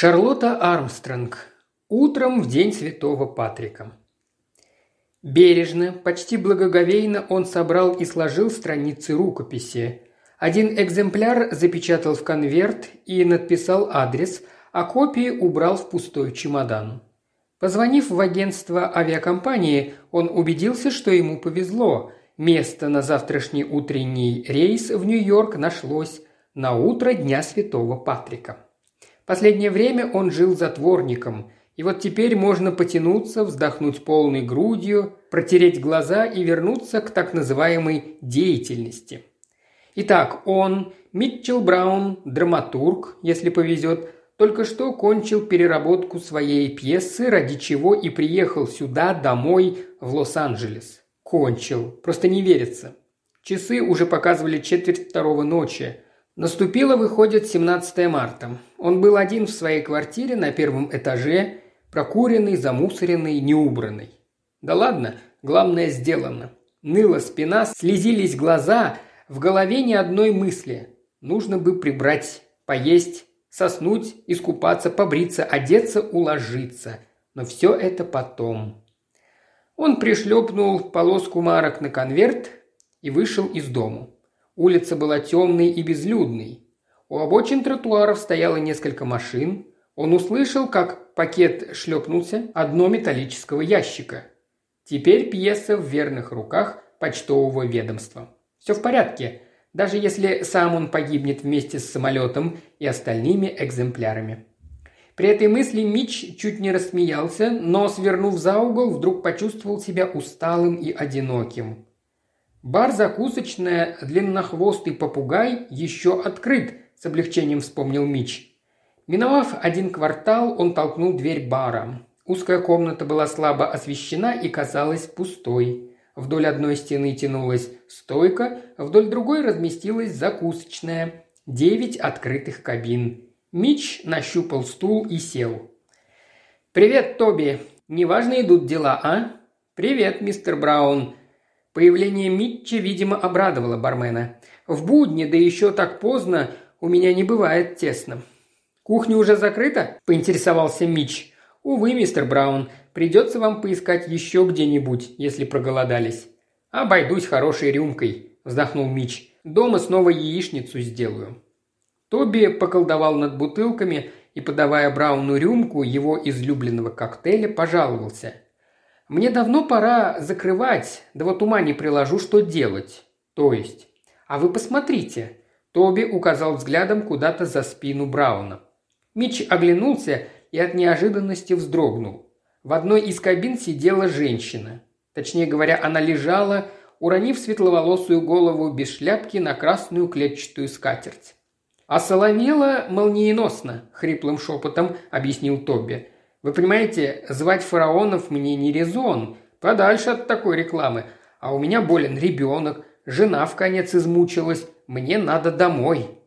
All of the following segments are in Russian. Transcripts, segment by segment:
Шарлотта Армстронг. Утром в день Святого Патрика. Бережно, почти благоговейно он собрал и сложил страницы рукописи. Один экземпляр запечатал в конверт и надписал адрес, а копии убрал в пустой чемодан. Позвонив в агентство авиакомпании, он убедился, что ему повезло. Место на завтрашний утренний рейс в Нью-Йорк нашлось на утро Дня Святого Патрика. Последнее время он жил затворником, и вот теперь можно потянуться, вздохнуть полной грудью, протереть глаза и вернуться к так называемой деятельности. Итак, он, Митчелл Браун, драматург, если повезет, только что кончил переработку своей пьесы, ради чего и приехал сюда, домой, в Лос-Анджелес. Кончил. Просто не верится. Часы уже показывали четверть второго ночи. Наступило, выходит, 17 марта. Он был один в своей квартире на первом этаже, прокуренный, замусоренный, неубранный. Да ладно, главное сделано. Ныла спина, слезились глаза, в голове ни одной мысли. Нужно бы прибрать, поесть, соснуть, искупаться, побриться, одеться, уложиться. Но все это потом. Он пришлепнул полоску марок на конверт и вышел из дому. Улица была темной и безлюдной. У обочин тротуаров стояло несколько машин. Он услышал, как пакет шлепнулся одно металлического ящика. Теперь пьеса в верных руках почтового ведомства. Все в порядке, даже если сам он погибнет вместе с самолетом и остальными экземплярами. При этой мысли Мич чуть не рассмеялся, но, свернув за угол, вдруг почувствовал себя усталым и одиноким. Бар-закусочная «Длиннохвостый попугай» еще открыт, с облегчением вспомнил Мич. Миновав один квартал, он толкнул дверь бара. Узкая комната была слабо освещена и казалась пустой. Вдоль одной стены тянулась стойка, вдоль другой разместилась закусочная. Девять открытых кабин. Мич нащупал стул и сел. «Привет, Тоби. Неважно идут дела, а?» «Привет, мистер Браун. Появление Митча, видимо, обрадовало бармена. «В будни, да еще так поздно, у меня не бывает тесно». «Кухня уже закрыта?» – поинтересовался Митч. «Увы, мистер Браун, придется вам поискать еще где-нибудь, если проголодались». «Обойдусь хорошей рюмкой», – вздохнул Митч. «Дома снова яичницу сделаю». Тоби поколдовал над бутылками и, подавая Брауну рюмку его излюбленного коктейля, пожаловался – мне давно пора закрывать, да вот ума не приложу, что делать. То есть. А вы посмотрите. Тоби указал взглядом куда-то за спину Брауна. Мич оглянулся и от неожиданности вздрогнул. В одной из кабин сидела женщина. Точнее говоря, она лежала, уронив светловолосую голову без шляпки на красную клетчатую скатерть. «А соловела молниеносно», — хриплым шепотом объяснил Тоби. Вы понимаете, звать фараонов мне не резон, подальше от такой рекламы. А у меня болен ребенок, жена в конец измучилась, мне надо домой».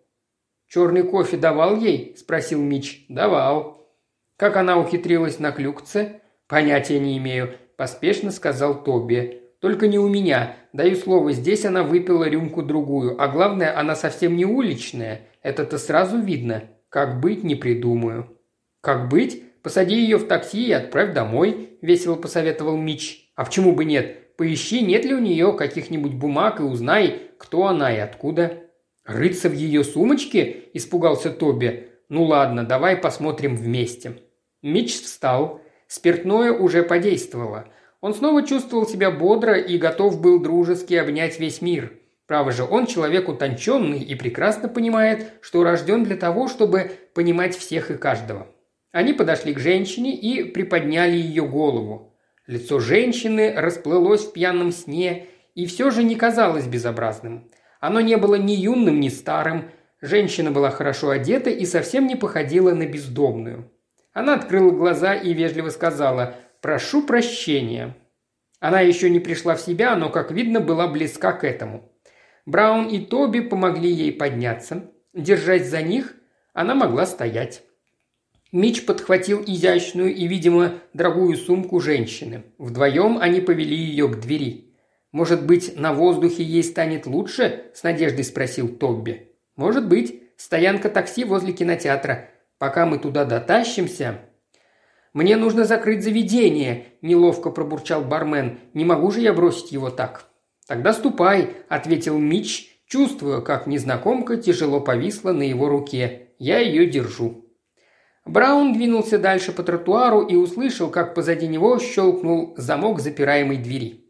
«Черный кофе давал ей?» – спросил Мич. «Давал». «Как она ухитрилась на клюкце?» «Понятия не имею», – поспешно сказал Тоби. «Только не у меня. Даю слово, здесь она выпила рюмку-другую. А главное, она совсем не уличная. Это-то сразу видно. Как быть, не придумаю». «Как быть?» Посади ее в такси и отправь домой», – весело посоветовал Мич. «А почему бы нет? Поищи, нет ли у нее каких-нибудь бумаг и узнай, кто она и откуда». «Рыться в ее сумочке?» – испугался Тоби. «Ну ладно, давай посмотрим вместе». Мич встал. Спиртное уже подействовало. Он снова чувствовал себя бодро и готов был дружески обнять весь мир. Право же, он человек утонченный и прекрасно понимает, что рожден для того, чтобы понимать всех и каждого. Они подошли к женщине и приподняли ее голову. Лицо женщины расплылось в пьяном сне и все же не казалось безобразным. Оно не было ни юным, ни старым. Женщина была хорошо одета и совсем не походила на бездомную. Она открыла глаза и вежливо сказала «Прошу прощения». Она еще не пришла в себя, но, как видно, была близка к этому. Браун и Тоби помогли ей подняться. Держась за них, она могла стоять. Мич подхватил изящную и, видимо, дорогую сумку женщины. Вдвоем они повели ее к двери. «Может быть, на воздухе ей станет лучше?» – с надеждой спросил Тобби. «Может быть. Стоянка такси возле кинотеатра. Пока мы туда дотащимся...» «Мне нужно закрыть заведение», – неловко пробурчал бармен. «Не могу же я бросить его так». «Тогда ступай», – ответил Мич, чувствуя, как незнакомка тяжело повисла на его руке. «Я ее держу». Браун двинулся дальше по тротуару и услышал, как позади него щелкнул замок запираемой двери.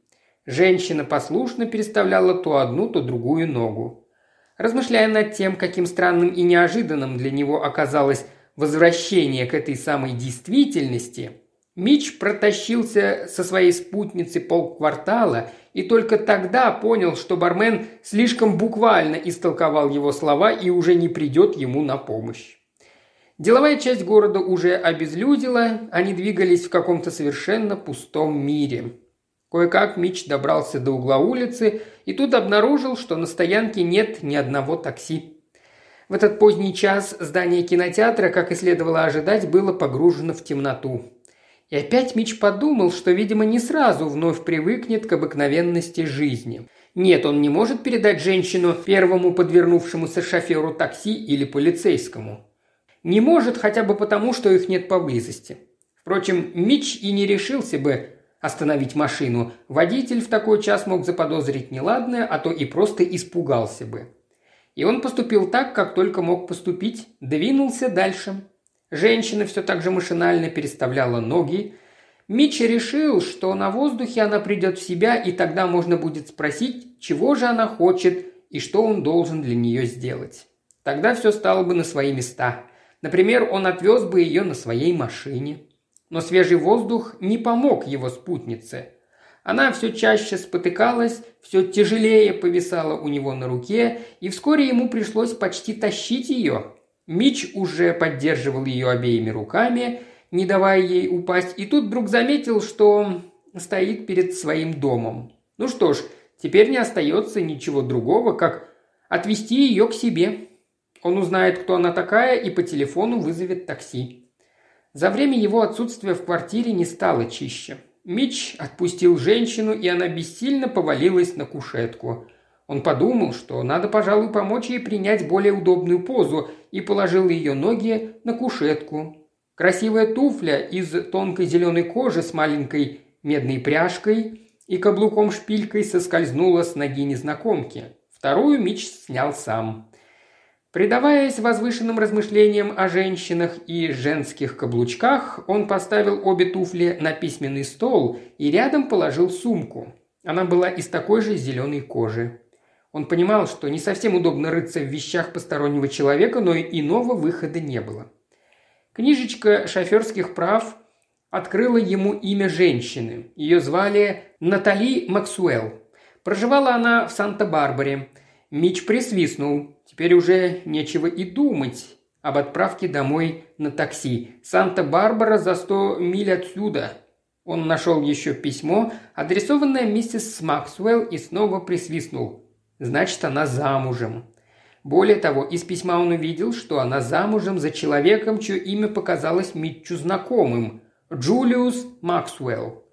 Женщина послушно переставляла то одну, то другую ногу. Размышляя над тем, каким странным и неожиданным для него оказалось возвращение к этой самой действительности, Мич протащился со своей спутницей полквартала и только тогда понял, что бармен слишком буквально истолковал его слова и уже не придет ему на помощь. Деловая часть города уже обезлюдила, они двигались в каком-то совершенно пустом мире. Кое-как Мич добрался до угла улицы и тут обнаружил, что на стоянке нет ни одного такси. В этот поздний час здание кинотеатра, как и следовало ожидать, было погружено в темноту. И опять Мич подумал, что, видимо, не сразу вновь привыкнет к обыкновенности жизни. Нет, он не может передать женщину первому подвернувшемуся шоферу такси или полицейскому. Не может хотя бы потому, что их нет поблизости. Впрочем, Мич и не решился бы остановить машину. Водитель в такой час мог заподозрить неладное, а то и просто испугался бы. И он поступил так, как только мог поступить, двинулся дальше. Женщина все так же машинально переставляла ноги. Митч решил, что на воздухе она придет в себя, и тогда можно будет спросить, чего же она хочет и что он должен для нее сделать. Тогда все стало бы на свои места. Например, он отвез бы ее на своей машине. Но свежий воздух не помог его спутнице – она все чаще спотыкалась, все тяжелее повисала у него на руке, и вскоре ему пришлось почти тащить ее. Мич уже поддерживал ее обеими руками, не давая ей упасть, и тут вдруг заметил, что стоит перед своим домом. Ну что ж, теперь не остается ничего другого, как отвезти ее к себе. Он узнает, кто она такая, и по телефону вызовет такси. За время его отсутствия в квартире не стало чище. Мич отпустил женщину, и она бессильно повалилась на кушетку. Он подумал, что надо, пожалуй, помочь ей принять более удобную позу, и положил ее ноги на кушетку. Красивая туфля из тонкой зеленой кожи с маленькой медной пряжкой и каблуком-шпилькой соскользнула с ноги незнакомки. Вторую Мич снял сам. Предаваясь возвышенным размышлениям о женщинах и женских каблучках, он поставил обе туфли на письменный стол и рядом положил сумку. Она была из такой же зеленой кожи. Он понимал, что не совсем удобно рыться в вещах постороннего человека, но и иного выхода не было. Книжечка шоферских прав открыла ему имя женщины. Ее звали Натали Максуэлл. Проживала она в Санта-Барбаре. Мич присвистнул. Теперь уже нечего и думать об отправке домой на такси. Санта-Барбара за сто миль отсюда. Он нашел еще письмо, адресованное миссис Максвелл, и снова присвистнул. Значит, она замужем. Более того, из письма он увидел, что она замужем за человеком, чье имя показалось Митчу знакомым – Джулиус Максвелл.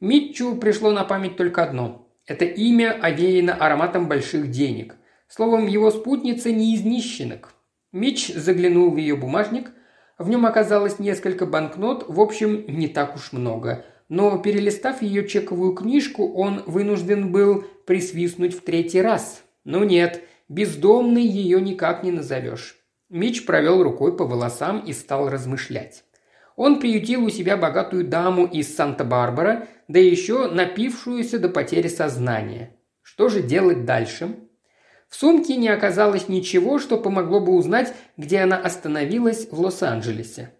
Митчу пришло на память только одно. Это имя овеяно ароматом больших денег. Словом, его спутница не из нищенок. Мич заглянул в ее бумажник. В нем оказалось несколько банкнот, в общем, не так уж много. Но, перелистав ее чековую книжку, он вынужден был присвистнуть в третий раз. Ну нет, бездомной ее никак не назовешь. Мич провел рукой по волосам и стал размышлять. Он приютил у себя богатую даму из Санта-Барбара, да еще напившуюся до потери сознания. Что же делать дальше? В сумке не оказалось ничего, что помогло бы узнать, где она остановилась в Лос-Анджелесе.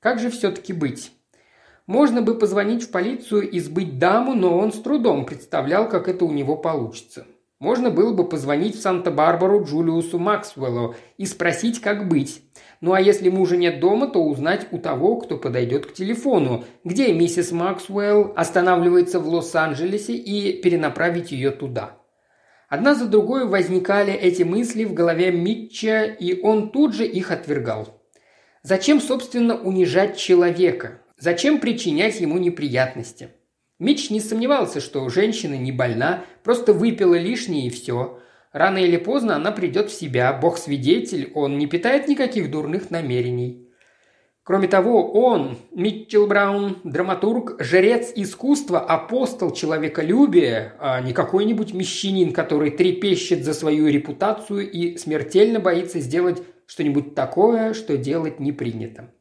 Как же все-таки быть? Можно бы позвонить в полицию и сбыть даму, но он с трудом представлял, как это у него получится. Можно было бы позвонить в Санта-Барбару Джулиусу Максвеллу и спросить, как быть. Ну а если мужа нет дома, то узнать у того, кто подойдет к телефону, где миссис Максвелл останавливается в Лос-Анджелесе и перенаправить ее туда. Одна за другой возникали эти мысли в голове Митча, и он тут же их отвергал. Зачем, собственно, унижать человека? Зачем причинять ему неприятности? Митч не сомневался, что женщина не больна, просто выпила лишнее и все. Рано или поздно она придет в себя, бог свидетель, он не питает никаких дурных намерений. Кроме того, он, Митчелл Браун, драматург, жрец искусства, апостол человеколюбия, а не какой-нибудь мещанин, который трепещет за свою репутацию и смертельно боится сделать что-нибудь такое, что делать не принято.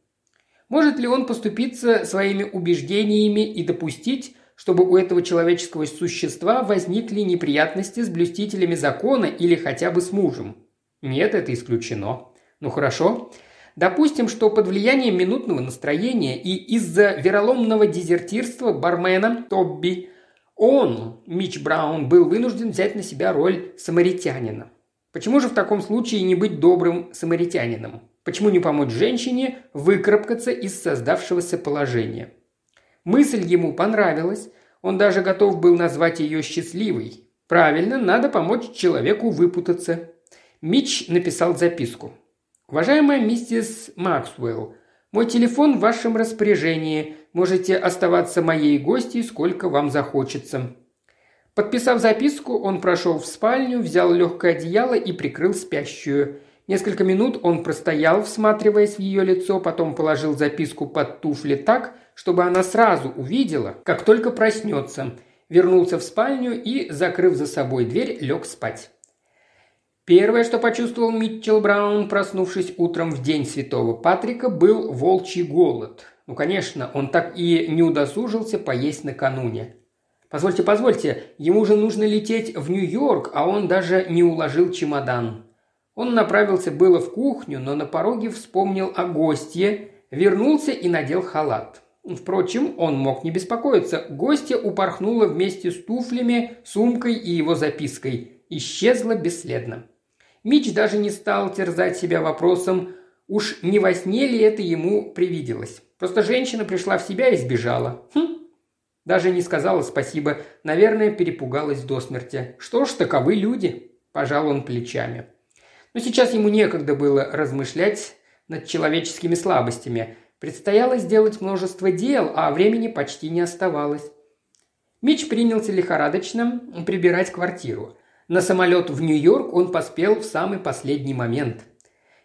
Может ли он поступиться своими убеждениями и допустить, чтобы у этого человеческого существа возникли неприятности с блюстителями закона или хотя бы с мужем? Нет, это исключено. Ну хорошо, Допустим, что под влиянием минутного настроения и из-за вероломного дезертирства бармена Тобби он, Мич Браун, был вынужден взять на себя роль самаритянина. Почему же в таком случае не быть добрым самаритянином? Почему не помочь женщине выкарабкаться из создавшегося положения? Мысль ему понравилась, он даже готов был назвать ее счастливой. Правильно, надо помочь человеку выпутаться. Мич написал записку. «Уважаемая миссис Максвелл, мой телефон в вашем распоряжении. Можете оставаться моей гостьей, сколько вам захочется». Подписав записку, он прошел в спальню, взял легкое одеяло и прикрыл спящую. Несколько минут он простоял, всматриваясь в ее лицо, потом положил записку под туфли так, чтобы она сразу увидела, как только проснется, вернулся в спальню и, закрыв за собой дверь, лег спать. Первое, что почувствовал Митчелл Браун, проснувшись утром в день Святого Патрика, был волчий голод. Ну, конечно, он так и не удосужился поесть накануне. Позвольте, позвольте, ему же нужно лететь в Нью-Йорк, а он даже не уложил чемодан. Он направился было в кухню, но на пороге вспомнил о гостье, вернулся и надел халат. Впрочем, он мог не беспокоиться. Гостья упорхнула вместе с туфлями, сумкой и его запиской. Исчезла бесследно. Мич даже не стал терзать себя вопросом, уж не во сне ли это ему привиделось. Просто женщина пришла в себя и сбежала. Хм. Даже не сказала спасибо, наверное, перепугалась до смерти. Что ж, таковы люди. Пожал он плечами. Но сейчас ему некогда было размышлять над человеческими слабостями. Предстояло сделать множество дел, а времени почти не оставалось. Мич принялся лихорадочно прибирать квартиру – на самолет в Нью-Йорк он поспел в самый последний момент.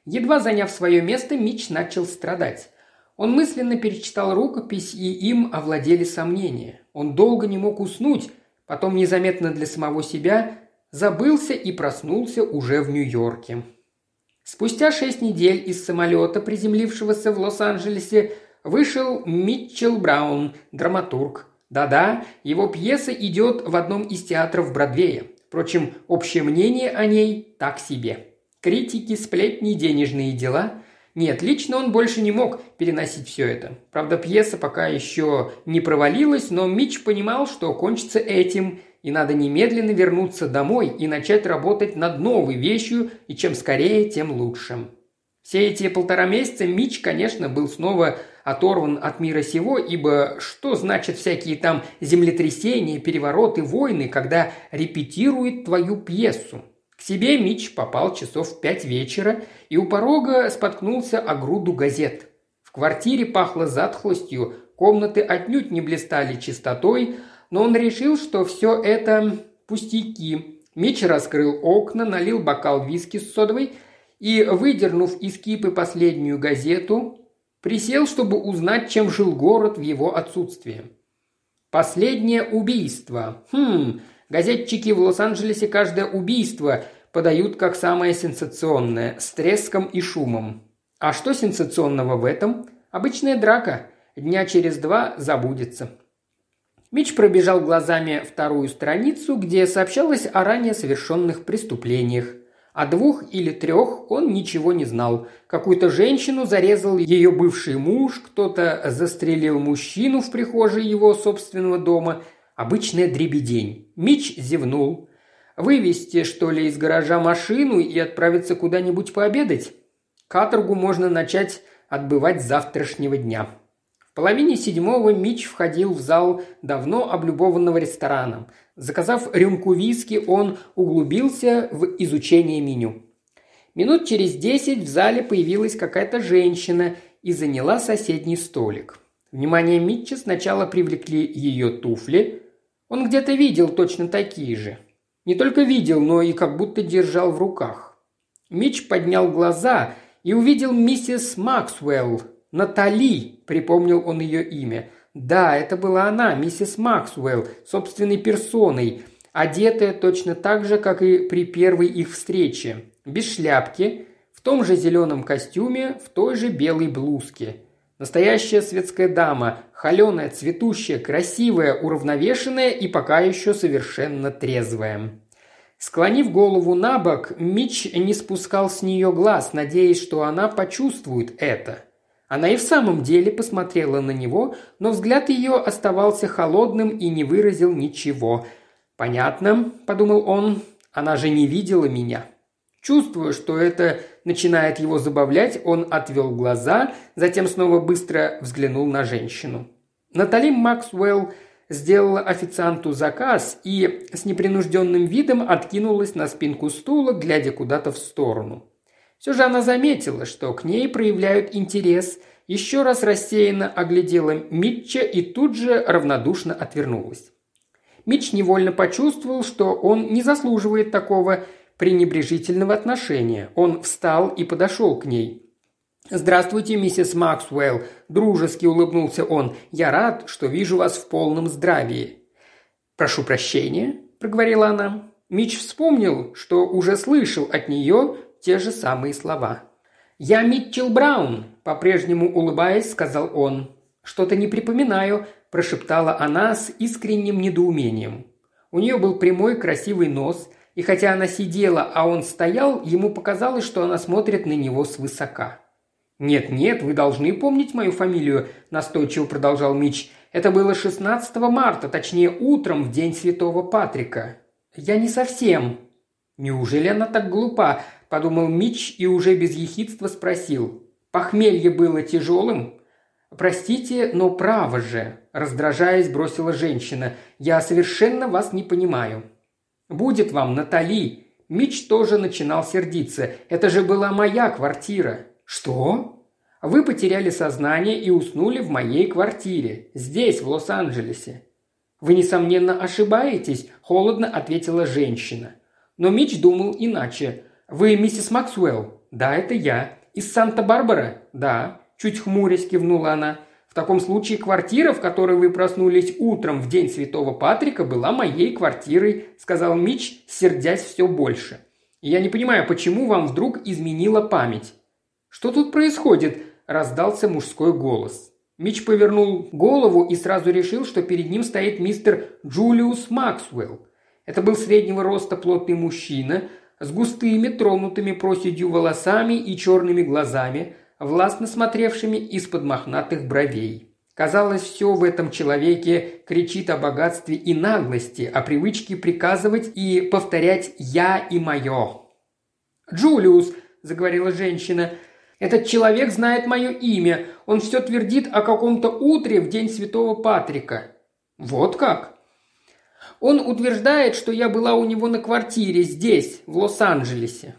Едва заняв свое место, Мич начал страдать. Он мысленно перечитал рукопись, и им овладели сомнения. Он долго не мог уснуть, потом незаметно для самого себя забылся и проснулся уже в Нью-Йорке. Спустя шесть недель из самолета, приземлившегося в Лос-Анджелесе, вышел Митчелл Браун, драматург. Да-да, его пьеса идет в одном из театров Бродвея. Впрочем, общее мнение о ней так себе. Критики, сплетни, денежные дела. Нет, лично он больше не мог переносить все это. Правда, пьеса пока еще не провалилась, но Мич понимал, что кончится этим, и надо немедленно вернуться домой и начать работать над новой вещью, и чем скорее, тем лучше. Все эти полтора месяца Мич, конечно, был снова оторван от мира сего, ибо что значит всякие там землетрясения, перевороты, войны, когда репетирует твою пьесу? К себе Мич попал часов в пять вечера и у порога споткнулся о груду газет. В квартире пахло затхлостью, комнаты отнюдь не блистали чистотой, но он решил, что все это пустяки. Мич раскрыл окна, налил бокал виски с содовой и, выдернув из кипы последнюю газету, Присел, чтобы узнать, чем жил город в его отсутствие. Последнее убийство. Хм, газетчики в Лос-Анджелесе каждое убийство подают как самое сенсационное, с треском и шумом. А что сенсационного в этом? Обычная драка. Дня через два забудется. Мич пробежал глазами вторую страницу, где сообщалось о ранее совершенных преступлениях. О двух или трех он ничего не знал. Какую-то женщину зарезал ее бывший муж, кто-то застрелил мужчину в прихожей его собственного дома. Обычная дребедень. Мич зевнул. Вывести, что ли, из гаража машину и отправиться куда-нибудь пообедать? Каторгу можно начать отбывать с завтрашнего дня. В половине седьмого Мич входил в зал давно облюбованного ресторана. Заказав рюмку виски, он углубился в изучение меню. Минут через десять в зале появилась какая-то женщина и заняла соседний столик. Внимание Митча сначала привлекли ее туфли. Он где-то видел точно такие же. Не только видел, но и как будто держал в руках. Митч поднял глаза и увидел миссис Максвелл, «Натали», – припомнил он ее имя. «Да, это была она, миссис Максвелл, собственной персоной, одетая точно так же, как и при первой их встрече, без шляпки, в том же зеленом костюме, в той же белой блузке. Настоящая светская дама, холеная, цветущая, красивая, уравновешенная и пока еще совершенно трезвая. Склонив голову на бок, Мич не спускал с нее глаз, надеясь, что она почувствует это. Она и в самом деле посмотрела на него, но взгляд ее оставался холодным и не выразил ничего. «Понятно», – подумал он, – «она же не видела меня». Чувствуя, что это начинает его забавлять, он отвел глаза, затем снова быстро взглянул на женщину. Натали Максвелл сделала официанту заказ и с непринужденным видом откинулась на спинку стула, глядя куда-то в сторону. Все же она заметила, что к ней проявляют интерес, еще раз рассеянно оглядела Митча и тут же равнодушно отвернулась. Митч невольно почувствовал, что он не заслуживает такого пренебрежительного отношения. Он встал и подошел к ней. «Здравствуйте, миссис Максвелл», – дружески улыбнулся он. «Я рад, что вижу вас в полном здравии». «Прошу прощения», – проговорила она. Мич вспомнил, что уже слышал от нее те же самые слова. «Я Митчелл Браун», – по-прежнему улыбаясь, сказал он. «Что-то не припоминаю», – прошептала она с искренним недоумением. У нее был прямой красивый нос – и хотя она сидела, а он стоял, ему показалось, что она смотрит на него свысока. «Нет-нет, вы должны помнить мою фамилию», – настойчиво продолжал Мич. «Это было 16 марта, точнее утром, в день Святого Патрика». «Я не совсем». «Неужели она так глупа?» – подумал Мич и уже без ехидства спросил. «Похмелье было тяжелым?» «Простите, но право же», – раздражаясь, бросила женщина. «Я совершенно вас не понимаю». «Будет вам, Натали!» Мич тоже начинал сердиться. «Это же была моя квартира!» «Что?» «Вы потеряли сознание и уснули в моей квартире. Здесь, в Лос-Анджелесе». «Вы, несомненно, ошибаетесь», – холодно ответила женщина. Но Мич думал иначе. «Вы миссис Максвелл?» «Да, это я». «Из Санта-Барбара?» «Да». Чуть хмурясь кивнула она. В таком случае квартира, в которой вы проснулись утром в день Святого Патрика, была моей квартирой», – сказал Мич, сердясь все больше. «Я не понимаю, почему вам вдруг изменила память?» «Что тут происходит?» – раздался мужской голос. Мич повернул голову и сразу решил, что перед ним стоит мистер Джулиус Максвелл. Это был среднего роста плотный мужчина с густыми, тронутыми проседью волосами и черными глазами, властно смотревшими из-под мохнатых бровей. Казалось, все в этом человеке кричит о богатстве и наглости, о привычке приказывать и повторять «я» и «моё». «Джулиус», – заговорила женщина, – «этот человек знает мое имя. Он все твердит о каком-то утре в день Святого Патрика». «Вот как?» Он утверждает, что я была у него на квартире здесь, в Лос-Анджелесе.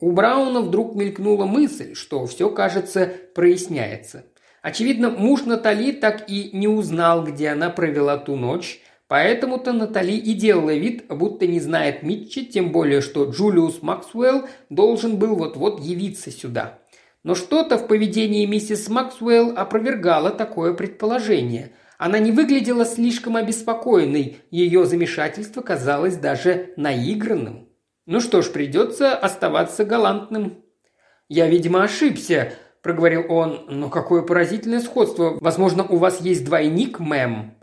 У Брауна вдруг мелькнула мысль, что все, кажется, проясняется. Очевидно, муж Натали так и не узнал, где она провела ту ночь, поэтому-то Натали и делала вид, будто не знает Митчи, тем более, что Джулиус Максвелл должен был вот-вот явиться сюда. Но что-то в поведении миссис Максвелл опровергало такое предположение. Она не выглядела слишком обеспокоенной, ее замешательство казалось даже наигранным. Ну что ж, придется оставаться галантным. Я, видимо, ошибся, проговорил он. Но какое поразительное сходство. Возможно, у вас есть двойник, мэм.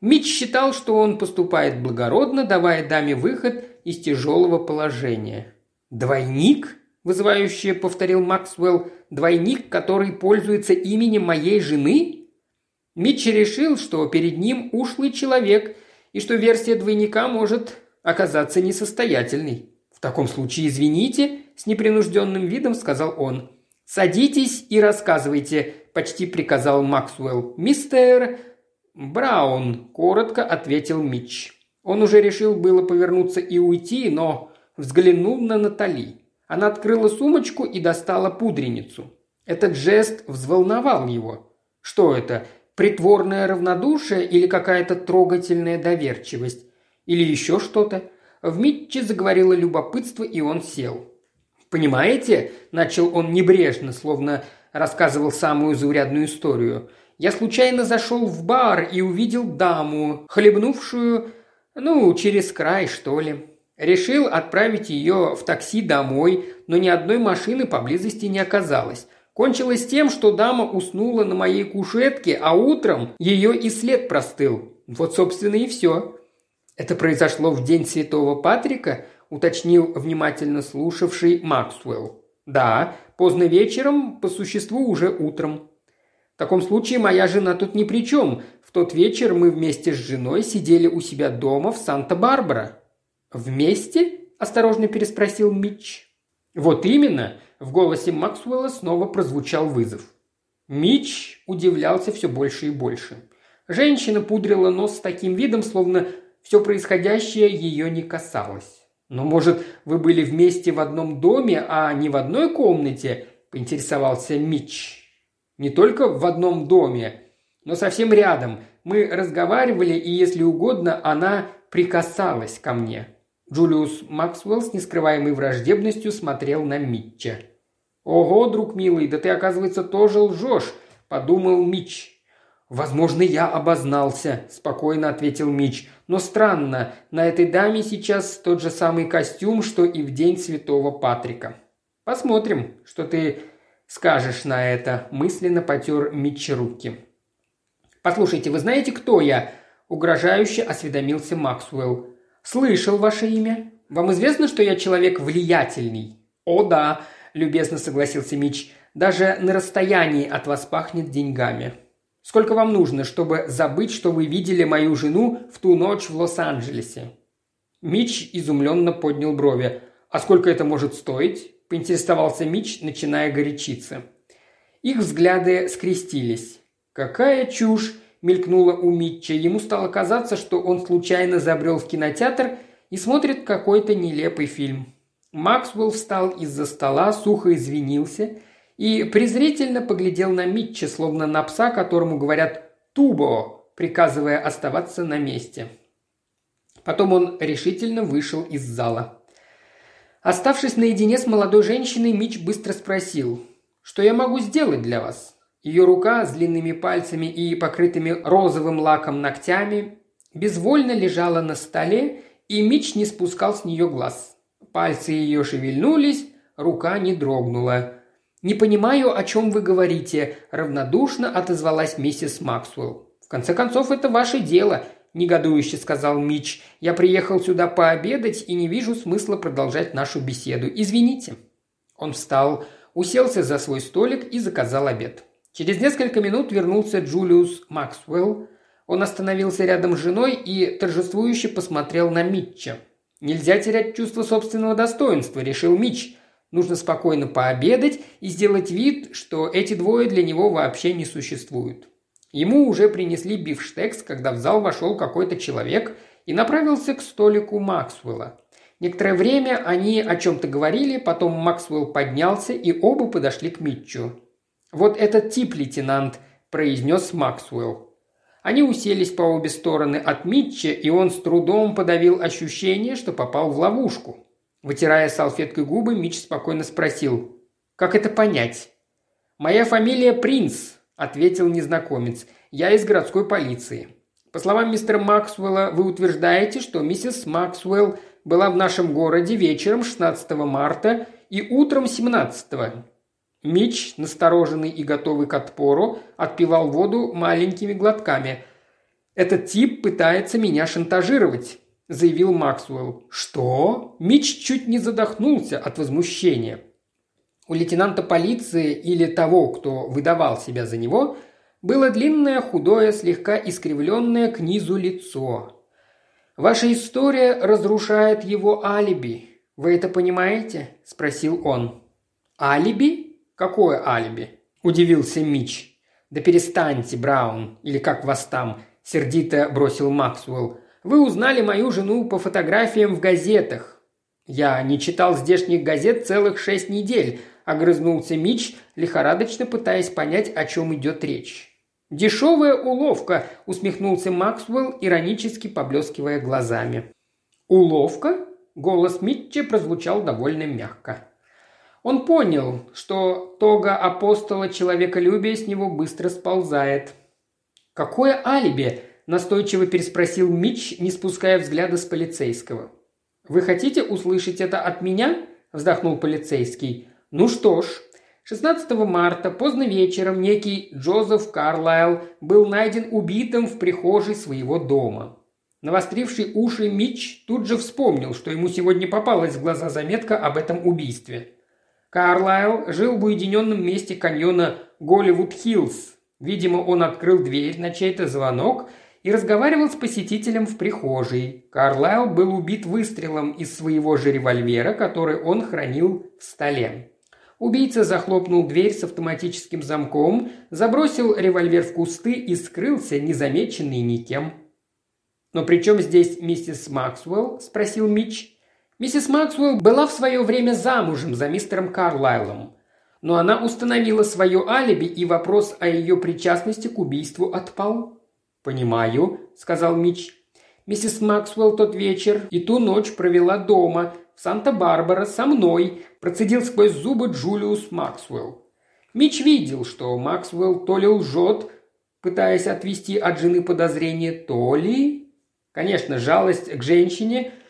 Митч считал, что он поступает благородно, давая даме выход из тяжелого положения. «Двойник?» – вызывающе повторил Максвелл. «Двойник, который пользуется именем моей жены?» Митч решил, что перед ним ушлый человек и что версия двойника может оказаться несостоятельной таком случае извините», – с непринужденным видом сказал он. «Садитесь и рассказывайте», – почти приказал Максвелл. «Мистер...» «Браун», – коротко ответил Митч. Он уже решил было повернуться и уйти, но взглянул на Натали. Она открыла сумочку и достала пудреницу. Этот жест взволновал его. Что это? Притворное равнодушие или какая-то трогательная доверчивость? Или еще что-то? В Митче заговорило любопытство, и он сел. «Понимаете?» – начал он небрежно, словно рассказывал самую заурядную историю. «Я случайно зашел в бар и увидел даму, хлебнувшую, ну, через край, что ли. Решил отправить ее в такси домой, но ни одной машины поблизости не оказалось. Кончилось тем, что дама уснула на моей кушетке, а утром ее и след простыл. Вот, собственно, и все. Это произошло в день Святого Патрика, уточнил внимательно слушавший Максвелл. Да, поздно вечером, по существу уже утром. В таком случае моя жена тут ни при чем. В тот вечер мы вместе с женой сидели у себя дома в Санта-Барбара. «Вместе?» – осторожно переспросил Митч. «Вот именно!» – в голосе Максвелла снова прозвучал вызов. Митч удивлялся все больше и больше. Женщина пудрила нос с таким видом, словно все происходящее ее не касалось. «Но, может, вы были вместе в одном доме, а не в одной комнате?» – поинтересовался Митч. «Не только в одном доме, но совсем рядом. Мы разговаривали, и, если угодно, она прикасалась ко мне. Джулиус Максвелл с нескрываемой враждебностью смотрел на Митча. «Ого, друг милый, да ты, оказывается, тоже лжешь», – подумал Митч. «Возможно, я обознался», – спокойно ответил Мич. «Но странно, на этой даме сейчас тот же самый костюм, что и в день Святого Патрика». «Посмотрим, что ты скажешь на это», – мысленно потер Митч руки. «Послушайте, вы знаете, кто я?» – угрожающе осведомился Максвелл. «Слышал ваше имя. Вам известно, что я человек влиятельный?» «О, да», – любезно согласился Мич. «Даже на расстоянии от вас пахнет деньгами». «Сколько вам нужно, чтобы забыть, что вы видели мою жену в ту ночь в Лос-Анджелесе?» Мич изумленно поднял брови. «А сколько это может стоить?» – поинтересовался Мич, начиная горячиться. Их взгляды скрестились. «Какая чушь!» мелькнуло у Митча. Ему стало казаться, что он случайно забрел в кинотеатр и смотрит какой-то нелепый фильм. Максвелл встал из-за стола, сухо извинился и презрительно поглядел на Митча, словно на пса, которому говорят «тубо», приказывая оставаться на месте. Потом он решительно вышел из зала. Оставшись наедине с молодой женщиной, Митч быстро спросил, «Что я могу сделать для вас?» Ее рука с длинными пальцами и покрытыми розовым лаком ногтями безвольно лежала на столе, и Мич не спускал с нее глаз. Пальцы ее шевельнулись, рука не дрогнула. «Не понимаю, о чем вы говорите», – равнодушно отозвалась миссис Максвелл. «В конце концов, это ваше дело», – негодующе сказал Мич. «Я приехал сюда пообедать и не вижу смысла продолжать нашу беседу. Извините». Он встал, уселся за свой столик и заказал обед. Через несколько минут вернулся Джулиус Максвелл. Он остановился рядом с женой и торжествующе посмотрел на Митча. «Нельзя терять чувство собственного достоинства», – решил Митч. «Нужно спокойно пообедать и сделать вид, что эти двое для него вообще не существуют». Ему уже принесли бифштекс, когда в зал вошел какой-то человек и направился к столику Максвелла. Некоторое время они о чем-то говорили, потом Максвелл поднялся, и оба подошли к Митчу. «Вот этот тип, лейтенант», – произнес Максвелл. Они уселись по обе стороны от Митча, и он с трудом подавил ощущение, что попал в ловушку. Вытирая салфеткой губы, Митч спокойно спросил. «Как это понять?» «Моя фамилия Принц», – ответил незнакомец. «Я из городской полиции». По словам мистера Максвелла, вы утверждаете, что миссис Максвелл была в нашем городе вечером 16 марта и утром 17. Мич, настороженный и готовый к отпору, отпивал воду маленькими глотками. «Этот тип пытается меня шантажировать», – заявил Максвелл. «Что?» Мич чуть не задохнулся от возмущения. У лейтенанта полиции или того, кто выдавал себя за него, было длинное, худое, слегка искривленное к низу лицо. «Ваша история разрушает его алиби. Вы это понимаете?» – спросил он. «Алиби?» «Какое алиби?» – удивился Мич. «Да перестаньте, Браун, или как вас там», – сердито бросил Максвелл. «Вы узнали мою жену по фотографиям в газетах». «Я не читал здешних газет целых шесть недель», – огрызнулся Мич, лихорадочно пытаясь понять, о чем идет речь. «Дешевая уловка», – усмехнулся Максвелл, иронически поблескивая глазами. «Уловка?» – голос Митча прозвучал довольно мягко. Он понял, что тога апостола человеколюбия с него быстро сползает. «Какое алиби?» – настойчиво переспросил Митч, не спуская взгляда с полицейского. «Вы хотите услышать это от меня?» – вздохнул полицейский. «Ну что ж, 16 марта поздно вечером некий Джозеф Карлайл был найден убитым в прихожей своего дома. Навостривший уши Митч тут же вспомнил, что ему сегодня попалась в глаза заметка об этом убийстве. Карлайл жил в уединенном месте каньона Голливуд-Хиллз. Видимо, он открыл дверь на чей-то звонок и разговаривал с посетителем в прихожей. Карлайл был убит выстрелом из своего же револьвера, который он хранил в столе. Убийца захлопнул дверь с автоматическим замком, забросил револьвер в кусты и скрылся, незамеченный никем. «Но при чем здесь миссис Максвелл?» – спросил Митч. Миссис Максвелл была в свое время замужем за мистером Карлайлом. Но она установила свое алиби, и вопрос о ее причастности к убийству отпал. «Понимаю», – сказал Митч. Миссис Максвелл тот вечер и ту ночь провела дома, в Санта-Барбара, со мной, процедил сквозь зубы Джулиус Максвелл. Мич видел, что Максвелл то ли лжет, пытаясь отвести от жены подозрения, то ли... Конечно, жалость к женщине –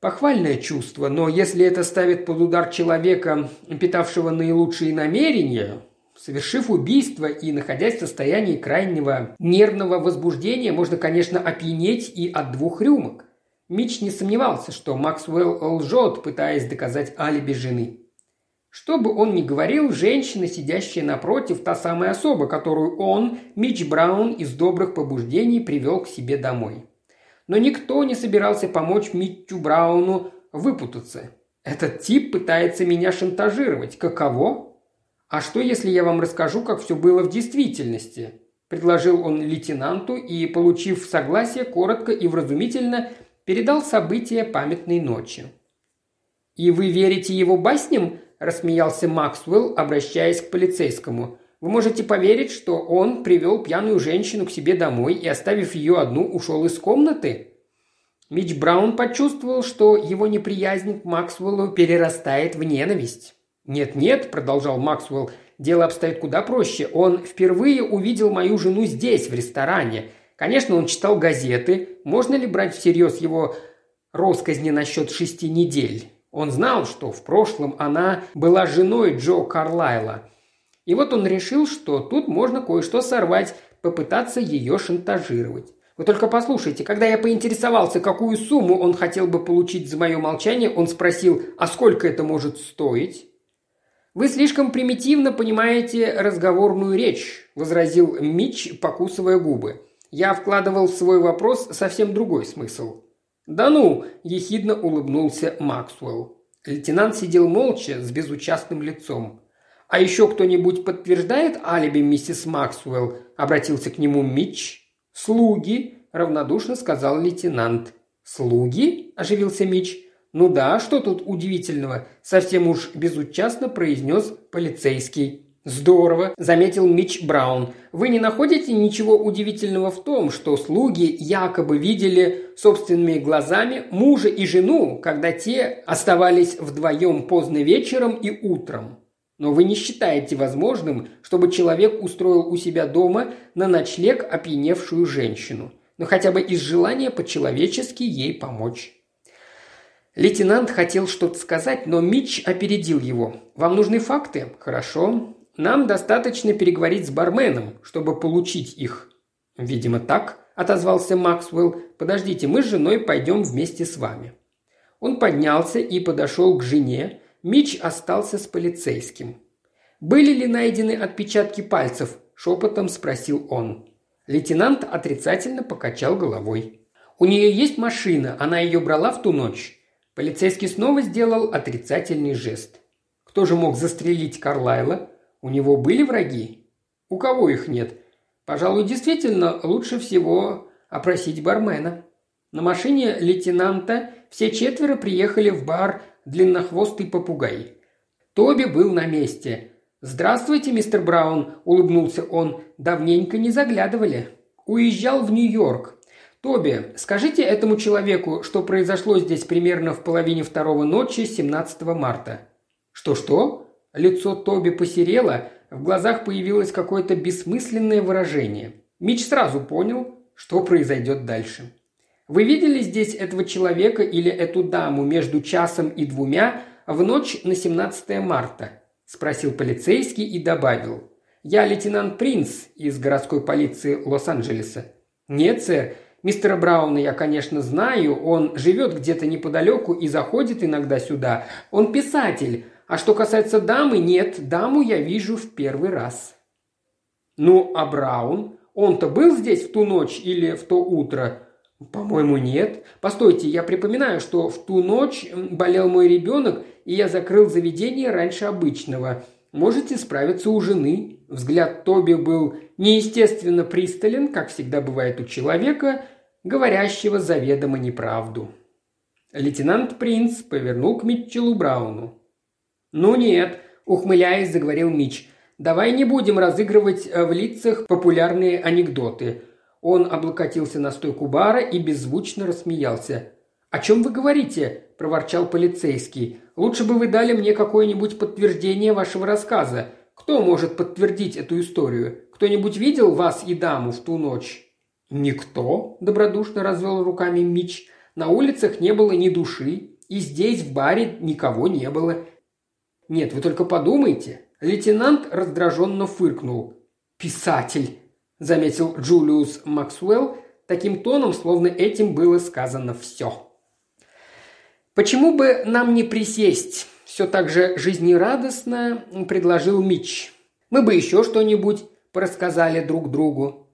похвальное чувство, но если это ставит под удар человека, питавшего наилучшие намерения, Совершив убийство и находясь в состоянии крайнего нервного возбуждения, можно, конечно, опьянеть и от двух рюмок. Мич не сомневался, что Максвелл лжет, пытаясь доказать алиби жены. Что бы он ни говорил, женщина, сидящая напротив, та самая особа, которую он, Мич Браун, из добрых побуждений привел к себе домой. Но никто не собирался помочь Митчу Брауну выпутаться. Этот тип пытается меня шантажировать. Каково? А что, если я вам расскажу, как все было в действительности? Предложил он лейтенанту и, получив согласие, коротко и вразумительно – передал события памятной ночи. «И вы верите его басням?» – рассмеялся Максвелл, обращаясь к полицейскому. «Вы можете поверить, что он привел пьяную женщину к себе домой и, оставив ее одну, ушел из комнаты?» Мич Браун почувствовал, что его неприязнь к Максвеллу перерастает в ненависть. «Нет-нет», – продолжал Максвелл, – «дело обстоит куда проще. Он впервые увидел мою жену здесь, в ресторане. Конечно, он читал газеты. Можно ли брать всерьез его росказни насчет шести недель? Он знал, что в прошлом она была женой Джо Карлайла. И вот он решил, что тут можно кое-что сорвать, попытаться ее шантажировать. Вы только послушайте, когда я поинтересовался, какую сумму он хотел бы получить за мое молчание, он спросил, а сколько это может стоить? «Вы слишком примитивно понимаете разговорную речь», – возразил Мич, покусывая губы. Я вкладывал в свой вопрос совсем другой смысл. «Да ну!» – ехидно улыбнулся Максвелл. Лейтенант сидел молча, с безучастным лицом. «А еще кто-нибудь подтверждает алиби миссис Максвелл?» – обратился к нему Митч. «Слуги», – равнодушно сказал лейтенант. «Слуги?» – оживился Митч. «Ну да, что тут удивительного?» – совсем уж безучастно произнес полицейский. «Здорово», – заметил Мич Браун. «Вы не находите ничего удивительного в том, что слуги якобы видели собственными глазами мужа и жену, когда те оставались вдвоем поздно вечером и утром? Но вы не считаете возможным, чтобы человек устроил у себя дома на ночлег опьяневшую женщину, но хотя бы из желания по-человечески ей помочь?» Лейтенант хотел что-то сказать, но Мич опередил его. «Вам нужны факты? Хорошо. Нам достаточно переговорить с барменом, чтобы получить их». «Видимо, так», – отозвался Максвелл. «Подождите, мы с женой пойдем вместе с вами». Он поднялся и подошел к жене. Мич остался с полицейским. «Были ли найдены отпечатки пальцев?» – шепотом спросил он. Лейтенант отрицательно покачал головой. «У нее есть машина, она ее брала в ту ночь». Полицейский снова сделал отрицательный жест. Кто же мог застрелить Карлайла? У него были враги? У кого их нет? Пожалуй, действительно, лучше всего опросить бармена. На машине лейтенанта все четверо приехали в бар «Длиннохвостый попугай». Тоби был на месте. «Здравствуйте, мистер Браун», – улыбнулся он. «Давненько не заглядывали». «Уезжал в Нью-Йорк». «Тоби, скажите этому человеку, что произошло здесь примерно в половине второго ночи 17 марта». «Что-что?» Лицо Тоби посерело, в глазах появилось какое-то бессмысленное выражение. Мич сразу понял, что произойдет дальше. «Вы видели здесь этого человека или эту даму между часом и двумя в ночь на 17 марта?» – спросил полицейский и добавил. «Я лейтенант Принц из городской полиции Лос-Анджелеса». «Нет, сэр, Мистера Брауна я, конечно, знаю, он живет где-то неподалеку и заходит иногда сюда. Он писатель. А что касается дамы, нет, даму я вижу в первый раз». «Ну, а Браун? Он-то был здесь в ту ночь или в то утро?» «По-моему, нет. Постойте, я припоминаю, что в ту ночь болел мой ребенок, и я закрыл заведение раньше обычного. Можете справиться у жены». Взгляд Тоби был неестественно пристален, как всегда бывает у человека, говорящего заведомо неправду. Лейтенант Принц повернул к Митчеллу Брауну. «Ну нет», – ухмыляясь, заговорил Митч, – «давай не будем разыгрывать э, в лицах популярные анекдоты». Он облокотился на стойку бара и беззвучно рассмеялся. «О чем вы говорите?» – проворчал полицейский. «Лучше бы вы дали мне какое-нибудь подтверждение вашего рассказа. Кто может подтвердить эту историю? Кто-нибудь видел вас и даму в ту ночь?» «Никто», – добродушно развел руками Мич. «На улицах не было ни души, и здесь, в баре, никого не было. Нет, вы только подумайте». Лейтенант раздраженно фыркнул. «Писатель», – заметил Джулиус Максвелл, таким тоном, словно этим было сказано все. «Почему бы нам не присесть?» все так же жизнерадостно предложил Мич. «Мы бы еще что-нибудь порассказали друг другу».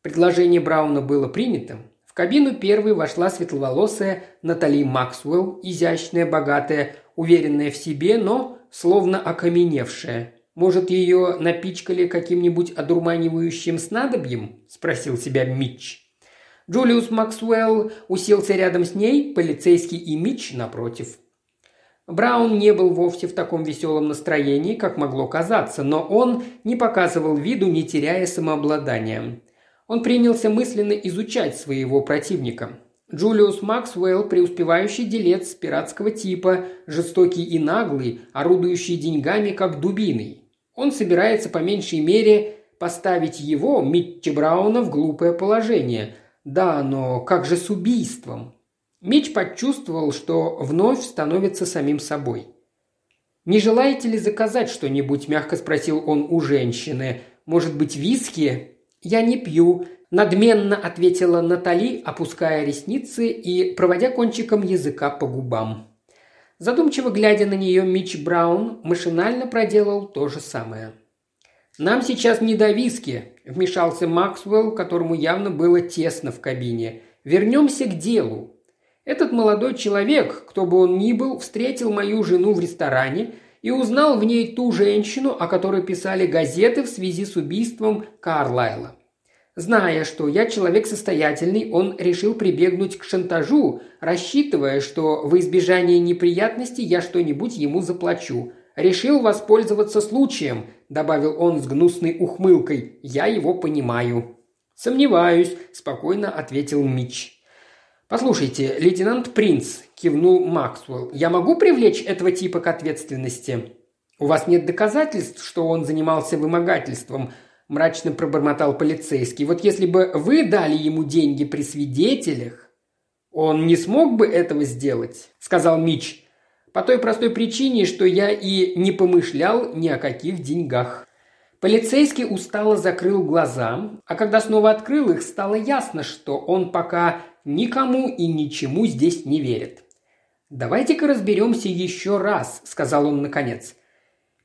Предложение Брауна было принято. В кабину первой вошла светловолосая Натали Максвелл, изящная, богатая, уверенная в себе, но словно окаменевшая. «Может, ее напичкали каким-нибудь одурманивающим снадобьем?» – спросил себя Митч. Джулиус Максвелл уселся рядом с ней, полицейский и Митч напротив. Браун не был вовсе в таком веселом настроении, как могло казаться, но он не показывал виду, не теряя самообладания. Он принялся мысленно изучать своего противника. Джулиус Максвелл – преуспевающий делец пиратского типа, жестокий и наглый, орудующий деньгами как дубиной. Он собирается по меньшей мере поставить его, Митча Брауна, в глупое положение. Да, но как же с убийством? Мич почувствовал, что вновь становится самим собой. «Не желаете ли заказать что-нибудь?» – мягко спросил он у женщины. «Может быть, виски?» «Я не пью», – надменно ответила Натали, опуская ресницы и проводя кончиком языка по губам. Задумчиво глядя на нее, Мич Браун машинально проделал то же самое. «Нам сейчас не до виски», – вмешался Максвелл, которому явно было тесно в кабине. «Вернемся к делу. Этот молодой человек, кто бы он ни был, встретил мою жену в ресторане и узнал в ней ту женщину, о которой писали газеты в связи с убийством Карлайла. Зная, что я человек состоятельный, он решил прибегнуть к шантажу, рассчитывая, что во избежание неприятностей я что-нибудь ему заплачу. Решил воспользоваться случаем, добавил он с гнусной ухмылкой. Я его понимаю. Сомневаюсь, спокойно ответил Мич. «Послушайте, лейтенант Принц», – кивнул Максвелл, – «я могу привлечь этого типа к ответственности?» «У вас нет доказательств, что он занимался вымогательством», – мрачно пробормотал полицейский. «Вот если бы вы дали ему деньги при свидетелях...» «Он не смог бы этого сделать», – сказал Мич. «По той простой причине, что я и не помышлял ни о каких деньгах». Полицейский устало закрыл глаза, а когда снова открыл их, стало ясно, что он пока никому и ничему здесь не верит. «Давайте-ка разберемся еще раз», – сказал он наконец.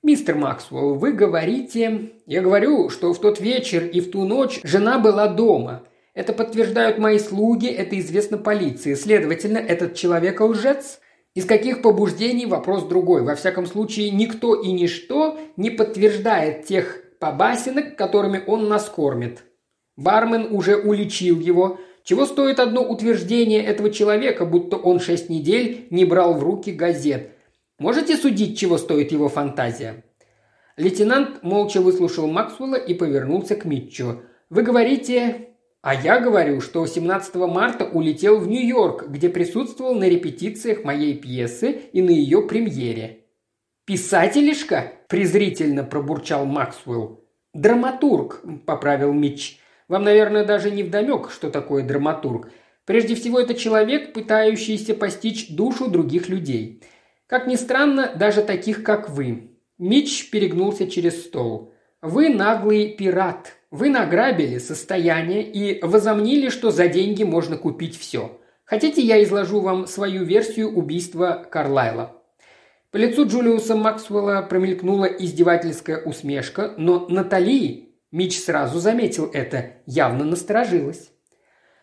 «Мистер Максвелл, вы говорите...» «Я говорю, что в тот вечер и в ту ночь жена была дома. Это подтверждают мои слуги, это известно полиции. Следовательно, этот человек лжец?» Из каких побуждений – вопрос другой. Во всяком случае, никто и ничто не подтверждает тех побасенок, которыми он нас кормит. Бармен уже уличил его, чего стоит одно утверждение этого человека, будто он шесть недель не брал в руки газет? Можете судить, чего стоит его фантазия?» Лейтенант молча выслушал Максвелла и повернулся к Митчу. «Вы говорите...» «А я говорю, что 17 марта улетел в Нью-Йорк, где присутствовал на репетициях моей пьесы и на ее премьере». «Писателишка?» – презрительно пробурчал Максвелл. «Драматург», – поправил Митч. «Вам, наверное, даже не вдомек, что такое драматург. Прежде всего, это человек, пытающийся постичь душу других людей. Как ни странно, даже таких, как вы. Митч перегнулся через стол. Вы наглый пират. Вы награбили состояние и возомнили, что за деньги можно купить все. Хотите, я изложу вам свою версию убийства Карлайла?» По лицу Джулиуса Максвелла промелькнула издевательская усмешка, но Натали, Мич сразу заметил это, явно насторожилась.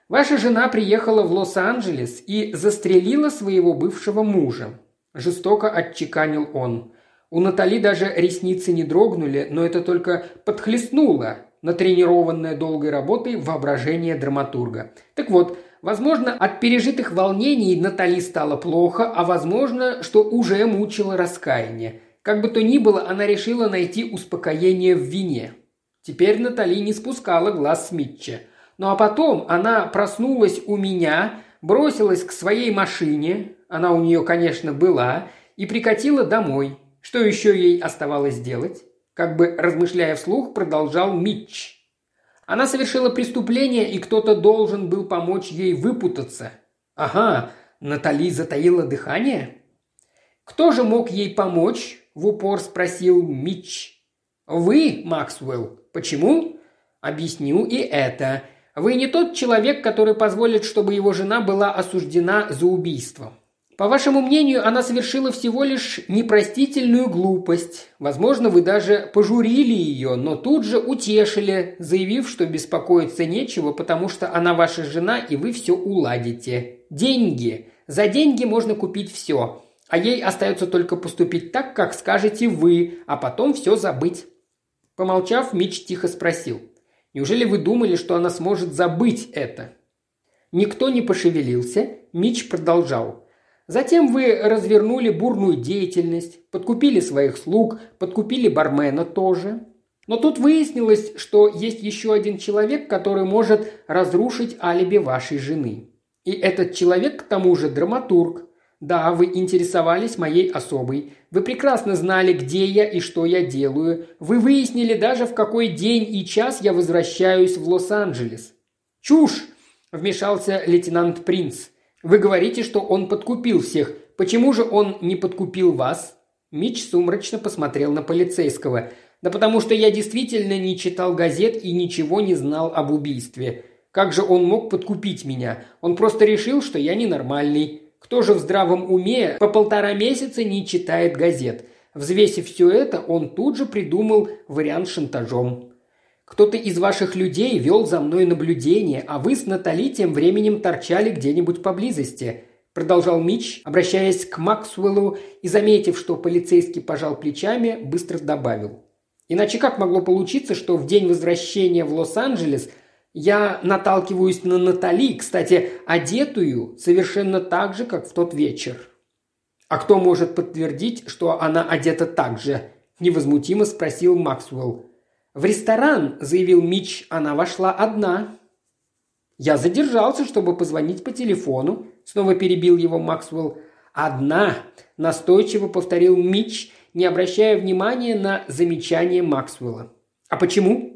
«Ваша жена приехала в Лос-Анджелес и застрелила своего бывшего мужа», – жестоко отчеканил он. У Натали даже ресницы не дрогнули, но это только подхлестнуло натренированное долгой работой воображение драматурга. Так вот, возможно, от пережитых волнений Натали стало плохо, а возможно, что уже мучило раскаяние. Как бы то ни было, она решила найти успокоение в вине. Теперь Натали не спускала глаз с Митча. Ну а потом она проснулась у меня, бросилась к своей машине, она у нее, конечно, была, и прикатила домой. Что еще ей оставалось делать? Как бы размышляя вслух, продолжал Митч. Она совершила преступление, и кто-то должен был помочь ей выпутаться. Ага, Натали затаила дыхание? Кто же мог ей помочь? В упор спросил Митч. Вы, Максвелл. Почему? Объясню и это. Вы не тот человек, который позволит, чтобы его жена была осуждена за убийство. По вашему мнению, она совершила всего лишь непростительную глупость. Возможно, вы даже пожурили ее, но тут же утешили, заявив, что беспокоиться нечего, потому что она ваша жена, и вы все уладите. Деньги. За деньги можно купить все. А ей остается только поступить так, как скажете вы, а потом все забыть. Помолчав, Мич тихо спросил. «Неужели вы думали, что она сможет забыть это?» Никто не пошевелился, Мич продолжал. Затем вы развернули бурную деятельность, подкупили своих слуг, подкупили бармена тоже. Но тут выяснилось, что есть еще один человек, который может разрушить алиби вашей жены. И этот человек, к тому же, драматург. Да, вы интересовались моей особой. Вы прекрасно знали, где я и что я делаю. Вы выяснили даже, в какой день и час я возвращаюсь в Лос-Анджелес. «Чушь!» – вмешался лейтенант Принц. Вы говорите, что он подкупил всех. Почему же он не подкупил вас?» Мич сумрачно посмотрел на полицейского. «Да потому что я действительно не читал газет и ничего не знал об убийстве. Как же он мог подкупить меня? Он просто решил, что я ненормальный. Кто же в здравом уме по полтора месяца не читает газет? Взвесив все это, он тут же придумал вариант шантажом. Кто-то из ваших людей вел за мной наблюдение, а вы с Натали тем временем торчали где-нибудь поблизости», – продолжал Мич, обращаясь к Максвеллу и, заметив, что полицейский пожал плечами, быстро добавил. «Иначе как могло получиться, что в день возвращения в Лос-Анджелес я наталкиваюсь на Натали, кстати, одетую совершенно так же, как в тот вечер?» «А кто может подтвердить, что она одета так же?» – невозмутимо спросил Максвелл. «В ресторан», – заявил Мич, – «она вошла одна». «Я задержался, чтобы позвонить по телефону», – снова перебил его Максвелл. «Одна», – настойчиво повторил Мич, не обращая внимания на замечание Максвелла. «А почему?»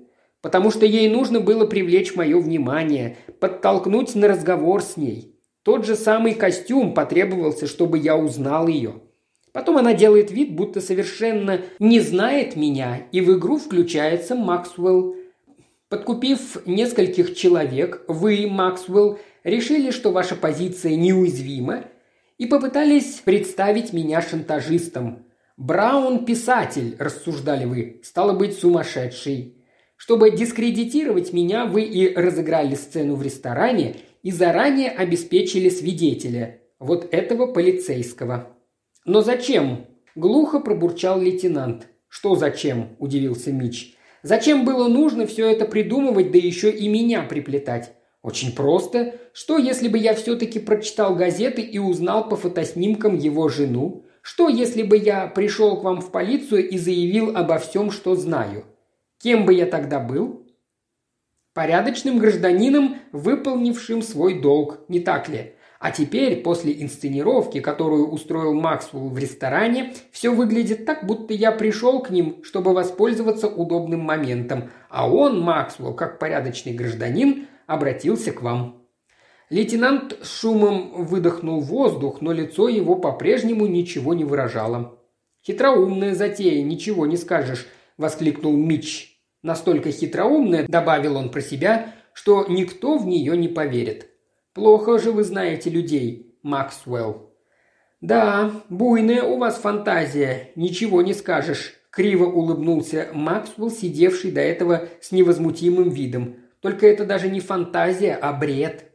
«Потому что ей нужно было привлечь мое внимание, подтолкнуть на разговор с ней. Тот же самый костюм потребовался, чтобы я узнал ее. Потом она делает вид, будто совершенно не знает меня, и в игру включается Максвелл. Подкупив нескольких человек, вы, Максвелл, решили, что ваша позиция неуязвима, и попытались представить меня шантажистом. «Браун – писатель», – рассуждали вы, – «стало быть, сумасшедший». Чтобы дискредитировать меня, вы и разыграли сцену в ресторане и заранее обеспечили свидетеля, вот этого полицейского. «Но зачем?» – глухо пробурчал лейтенант. «Что зачем?» – удивился Мич. «Зачем было нужно все это придумывать, да еще и меня приплетать?» «Очень просто. Что, если бы я все-таки прочитал газеты и узнал по фотоснимкам его жену? Что, если бы я пришел к вам в полицию и заявил обо всем, что знаю? Кем бы я тогда был?» «Порядочным гражданином, выполнившим свой долг, не так ли? А теперь, после инсценировки, которую устроил Максвелл в ресторане, все выглядит так, будто я пришел к ним, чтобы воспользоваться удобным моментом, а он, Максвелл, как порядочный гражданин, обратился к вам. Лейтенант с шумом выдохнул воздух, но лицо его по-прежнему ничего не выражало. «Хитроумная затея, ничего не скажешь», – воскликнул Мич. «Настолько хитроумная», – добавил он про себя, – что никто в нее не поверит. Плохо же вы знаете людей, Максвелл. Да, буйная у вас фантазия, ничего не скажешь. Криво улыбнулся Максвелл, сидевший до этого с невозмутимым видом. Только это даже не фантазия, а бред.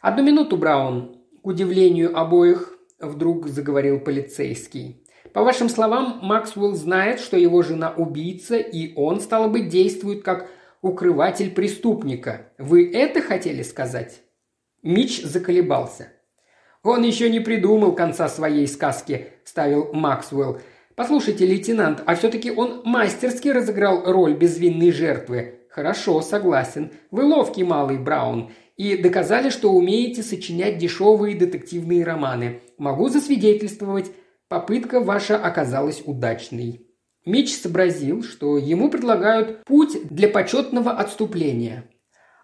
Одну минуту, Браун. К удивлению обоих, вдруг заговорил полицейский. По вашим словам, Максвелл знает, что его жена убийца, и он, стало быть, действует как укрыватель преступника. Вы это хотели сказать? Мич заколебался. «Он еще не придумал конца своей сказки», – ставил Максвелл. «Послушайте, лейтенант, а все-таки он мастерски разыграл роль безвинной жертвы. Хорошо, согласен. Вы ловкий малый Браун. И доказали, что умеете сочинять дешевые детективные романы. Могу засвидетельствовать, попытка ваша оказалась удачной». Мич сообразил, что ему предлагают путь для почетного отступления.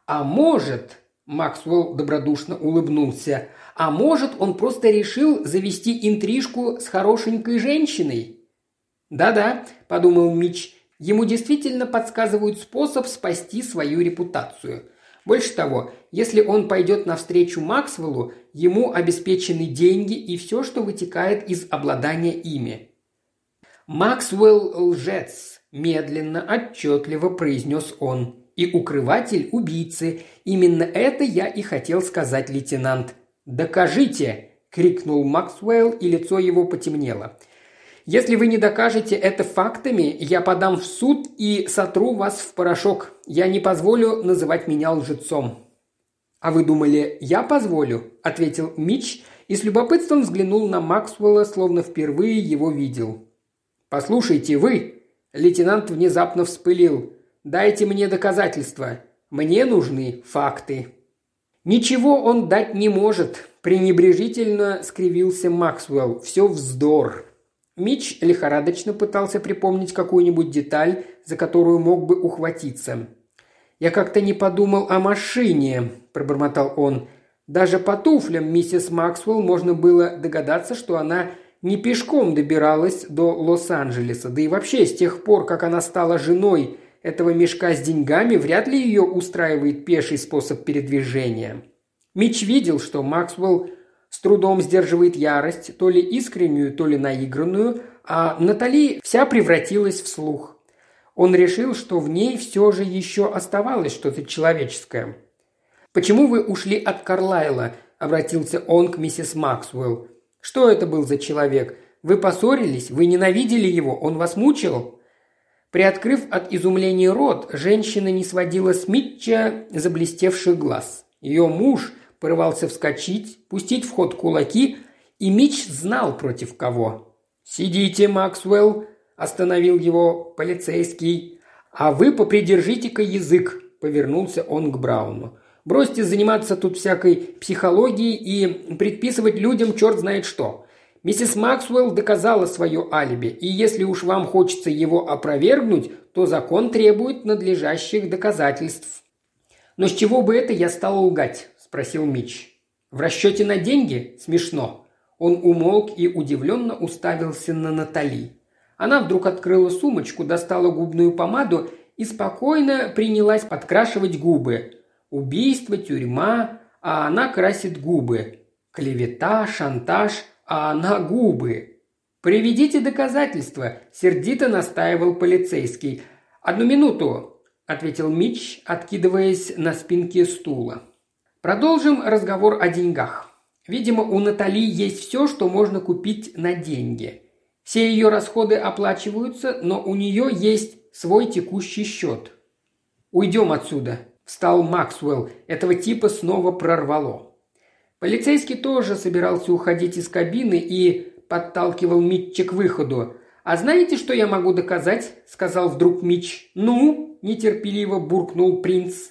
А может, Максвелл добродушно улыбнулся. «А может, он просто решил завести интрижку с хорошенькой женщиной?» «Да-да», – подумал Мич, – «ему действительно подсказывают способ спасти свою репутацию. Больше того, если он пойдет навстречу Максвеллу, ему обеспечены деньги и все, что вытекает из обладания ими». «Максвелл лжец», – медленно, отчетливо произнес он и укрыватель убийцы. Именно это я и хотел сказать, лейтенант. «Докажите!» – крикнул Максвелл, и лицо его потемнело. «Если вы не докажете это фактами, я подам в суд и сотру вас в порошок. Я не позволю называть меня лжецом». «А вы думали, я позволю?» – ответил Мич и с любопытством взглянул на Максвелла, словно впервые его видел. «Послушайте, вы!» – лейтенант внезапно вспылил. Дайте мне доказательства. Мне нужны факты». «Ничего он дать не может», – пренебрежительно скривился Максвелл. «Все вздор». Мич лихорадочно пытался припомнить какую-нибудь деталь, за которую мог бы ухватиться. «Я как-то не подумал о машине», – пробормотал он. «Даже по туфлям миссис Максвелл можно было догадаться, что она не пешком добиралась до Лос-Анджелеса, да и вообще с тех пор, как она стала женой этого мешка с деньгами вряд ли ее устраивает пеший способ передвижения. Мич видел, что Максвелл с трудом сдерживает ярость, то ли искреннюю, то ли наигранную, а Натали вся превратилась в слух. Он решил, что в ней все же еще оставалось что-то человеческое. «Почему вы ушли от Карлайла?» – обратился он к миссис Максвелл. «Что это был за человек? Вы поссорились? Вы ненавидели его? Он вас мучил?» Приоткрыв от изумления рот, женщина не сводила с Митча заблестевших глаз. Ее муж порывался вскочить, пустить в ход кулаки, и Митч знал против кого. «Сидите, Максвелл», – остановил его полицейский. «А вы попридержите-ка язык», – повернулся он к Брауну. «Бросьте заниматься тут всякой психологией и предписывать людям черт знает что. Миссис Максвелл доказала свое алиби, и если уж вам хочется его опровергнуть, то закон требует надлежащих доказательств. «Но с чего бы это я стал лгать?» – спросил Мич. «В расчете на деньги? Смешно». Он умолк и удивленно уставился на Натали. Она вдруг открыла сумочку, достала губную помаду и спокойно принялась подкрашивать губы. Убийство, тюрьма, а она красит губы. Клевета, шантаж – а на губы. «Приведите доказательства», – сердито настаивал полицейский. «Одну минуту», – ответил Мич, откидываясь на спинке стула. «Продолжим разговор о деньгах. Видимо, у Натали есть все, что можно купить на деньги. Все ее расходы оплачиваются, но у нее есть свой текущий счет. «Уйдем отсюда», – встал Максвелл. Этого типа снова прорвало. Полицейский тоже собирался уходить из кабины и подталкивал Митча к выходу. «А знаете, что я могу доказать?» – сказал вдруг Митч. «Ну?» – нетерпеливо буркнул принц.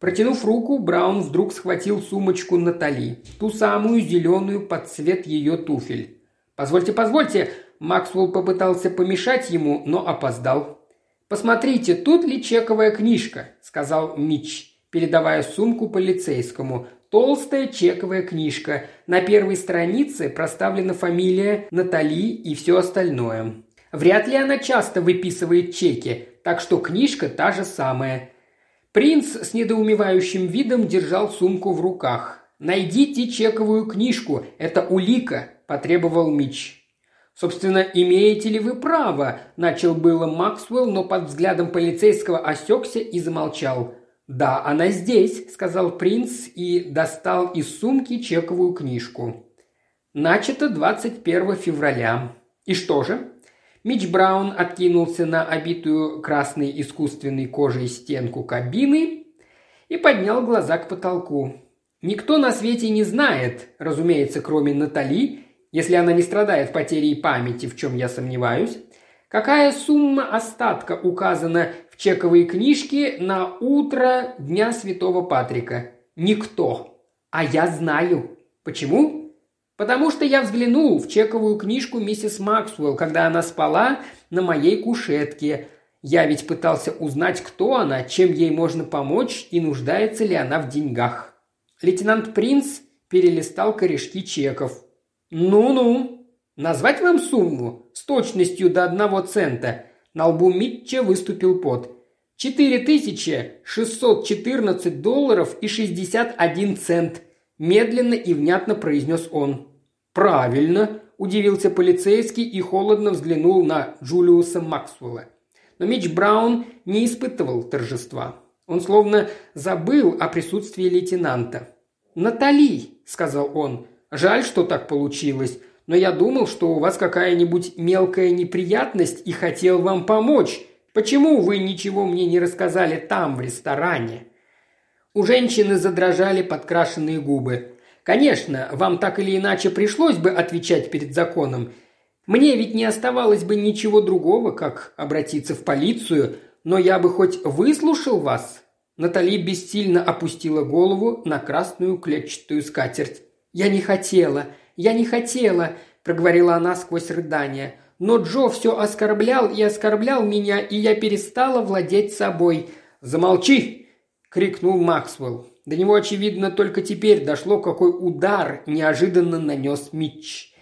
Протянув руку, Браун вдруг схватил сумочку Натали, ту самую зеленую под цвет ее туфель. «Позвольте, позвольте!» Максвелл попытался помешать ему, но опоздал. «Посмотрите, тут ли чековая книжка?» – сказал Мич, передавая сумку полицейскому. Толстая чековая книжка. На первой странице проставлена фамилия Натали и все остальное. Вряд ли она часто выписывает чеки, так что книжка та же самая. Принц с недоумевающим видом держал сумку в руках. «Найдите чековую книжку, это улика», – потребовал Мич. «Собственно, имеете ли вы право?» – начал было Максвелл, но под взглядом полицейского осекся и замолчал. «Да, она здесь», – сказал принц и достал из сумки чековую книжку. «Начато 21 февраля. И что же?» Мич Браун откинулся на обитую красной искусственной кожей стенку кабины и поднял глаза к потолку. Никто на свете не знает, разумеется, кроме Натали, если она не страдает потерей памяти, в чем я сомневаюсь, какая сумма остатка указана чековые книжки на утро Дня Святого Патрика. Никто. А я знаю. Почему? Потому что я взглянул в чековую книжку миссис Максвелл, когда она спала на моей кушетке. Я ведь пытался узнать, кто она, чем ей можно помочь и нуждается ли она в деньгах. Лейтенант Принц перелистал корешки чеков. «Ну-ну, назвать вам сумму с точностью до одного цента – на лбу Митча выступил пот. шестьсот долларов и 61 цент», – медленно и внятно произнес он. «Правильно», – удивился полицейский и холодно взглянул на Джулиуса Максвелла. Но Митч Браун не испытывал торжества. Он словно забыл о присутствии лейтенанта. «Натали», – сказал он, – «жаль, что так получилось но я думал, что у вас какая-нибудь мелкая неприятность и хотел вам помочь. Почему вы ничего мне не рассказали там, в ресторане?» У женщины задрожали подкрашенные губы. «Конечно, вам так или иначе пришлось бы отвечать перед законом. Мне ведь не оставалось бы ничего другого, как обратиться в полицию, но я бы хоть выслушал вас». Натали бессильно опустила голову на красную клетчатую скатерть. «Я не хотела. Я не хотела», – проговорила она сквозь рыдание. «Но Джо все оскорблял и оскорблял меня, и я перестала владеть собой». «Замолчи!» – крикнул Максвелл. До него, очевидно, только теперь дошло, какой удар неожиданно нанес Митч.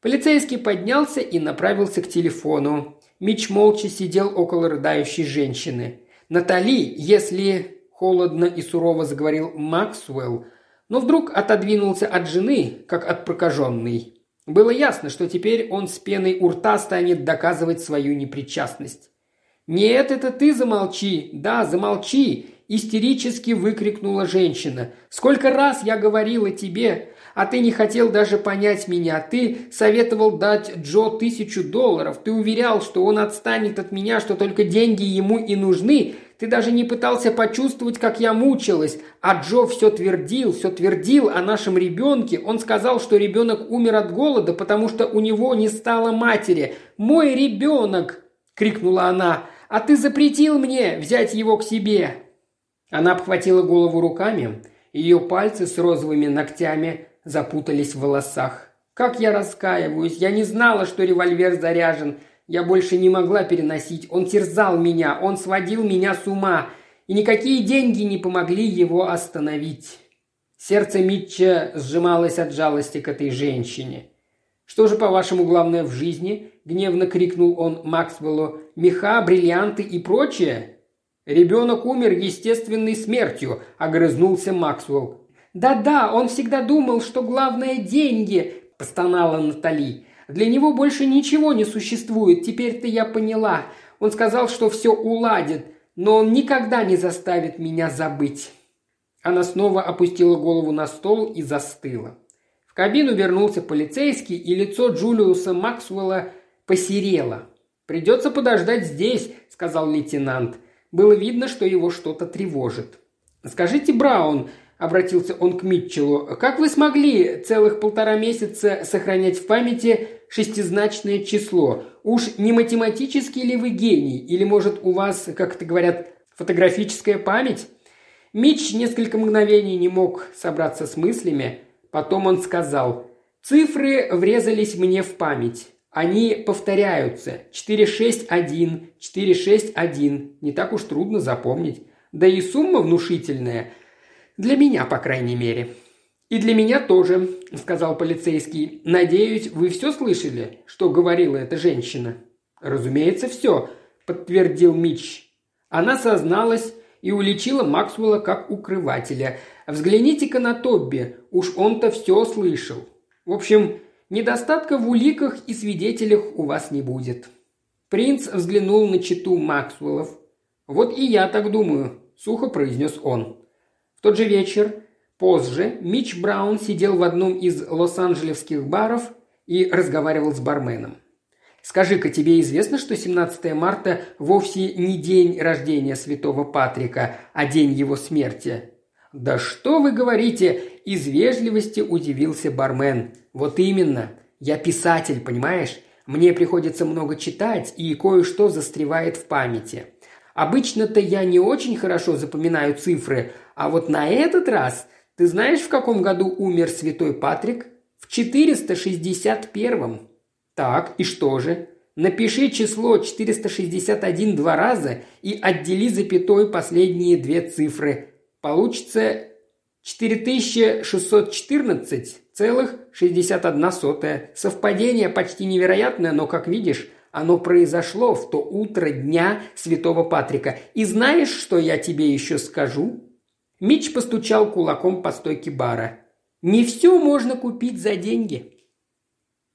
Полицейский поднялся и направился к телефону. Митч молча сидел около рыдающей женщины. «Натали, если...» – холодно и сурово заговорил Максвелл – но вдруг отодвинулся от жены, как от прокаженной. Было ясно, что теперь он с пеной у рта станет доказывать свою непричастность. «Нет, это ты замолчи! Да, замолчи!» – истерически выкрикнула женщина. «Сколько раз я говорила тебе, а ты не хотел даже понять меня. Ты советовал дать Джо тысячу долларов. Ты уверял, что он отстанет от меня, что только деньги ему и нужны. Ты даже не пытался почувствовать, как я мучилась. А Джо все твердил, все твердил о нашем ребенке. Он сказал, что ребенок умер от голода, потому что у него не стало матери. «Мой ребенок!» – крикнула она. «А ты запретил мне взять его к себе!» Она обхватила голову руками. Ее пальцы с розовыми ногтями запутались в волосах. «Как я раскаиваюсь! Я не знала, что револьвер заряжен. Я больше не могла переносить. Он терзал меня, он сводил меня с ума, и никакие деньги не помогли его остановить. Сердце Митча сжималось от жалости к этой женщине. «Что же, по-вашему, главное в жизни?» – гневно крикнул он Максвеллу. «Меха, бриллианты и прочее?» «Ребенок умер естественной смертью», – огрызнулся Максвелл. «Да-да, он всегда думал, что главное – деньги», – постонала Натали. Для него больше ничего не существует, теперь-то я поняла. Он сказал, что все уладит, но он никогда не заставит меня забыть». Она снова опустила голову на стол и застыла. В кабину вернулся полицейский, и лицо Джулиуса Максвелла посерело. «Придется подождать здесь», – сказал лейтенант. Было видно, что его что-то тревожит. «Скажите, Браун, обратился он к Митчеллу. «Как вы смогли целых полтора месяца сохранять в памяти шестизначное число? Уж не математический ли вы гений? Или, может, у вас, как это говорят, фотографическая память?» Мич несколько мгновений не мог собраться с мыслями. Потом он сказал, «Цифры врезались мне в память. Они повторяются. 461, 461. Не так уж трудно запомнить. Да и сумма внушительная. Для меня, по крайней мере. «И для меня тоже», – сказал полицейский. «Надеюсь, вы все слышали, что говорила эта женщина?» «Разумеется, все», – подтвердил Митч. Она созналась и уличила Максвелла как укрывателя. «Взгляните-ка на Тобби, уж он-то все слышал. В общем, недостатка в уликах и свидетелях у вас не будет». Принц взглянул на читу Максвеллов. «Вот и я так думаю», – сухо произнес он. В тот же вечер Позже Мич Браун сидел в одном из лос-анджелесских баров и разговаривал с барменом. «Скажи-ка, тебе известно, что 17 марта вовсе не день рождения святого Патрика, а день его смерти?» «Да что вы говорите?» – из вежливости удивился бармен. «Вот именно. Я писатель, понимаешь? Мне приходится много читать, и кое-что застревает в памяти. Обычно-то я не очень хорошо запоминаю цифры, а вот на этот раз ты знаешь, в каком году умер святой Патрик? В 461-м. Так, и что же? Напиши число 461 два раза и отдели запятой последние две цифры. Получится 4614,61. Совпадение почти невероятное, но, как видишь, оно произошло в то утро дня Святого Патрика. И знаешь, что я тебе еще скажу? Мич постучал кулаком по стойке бара. «Не все можно купить за деньги.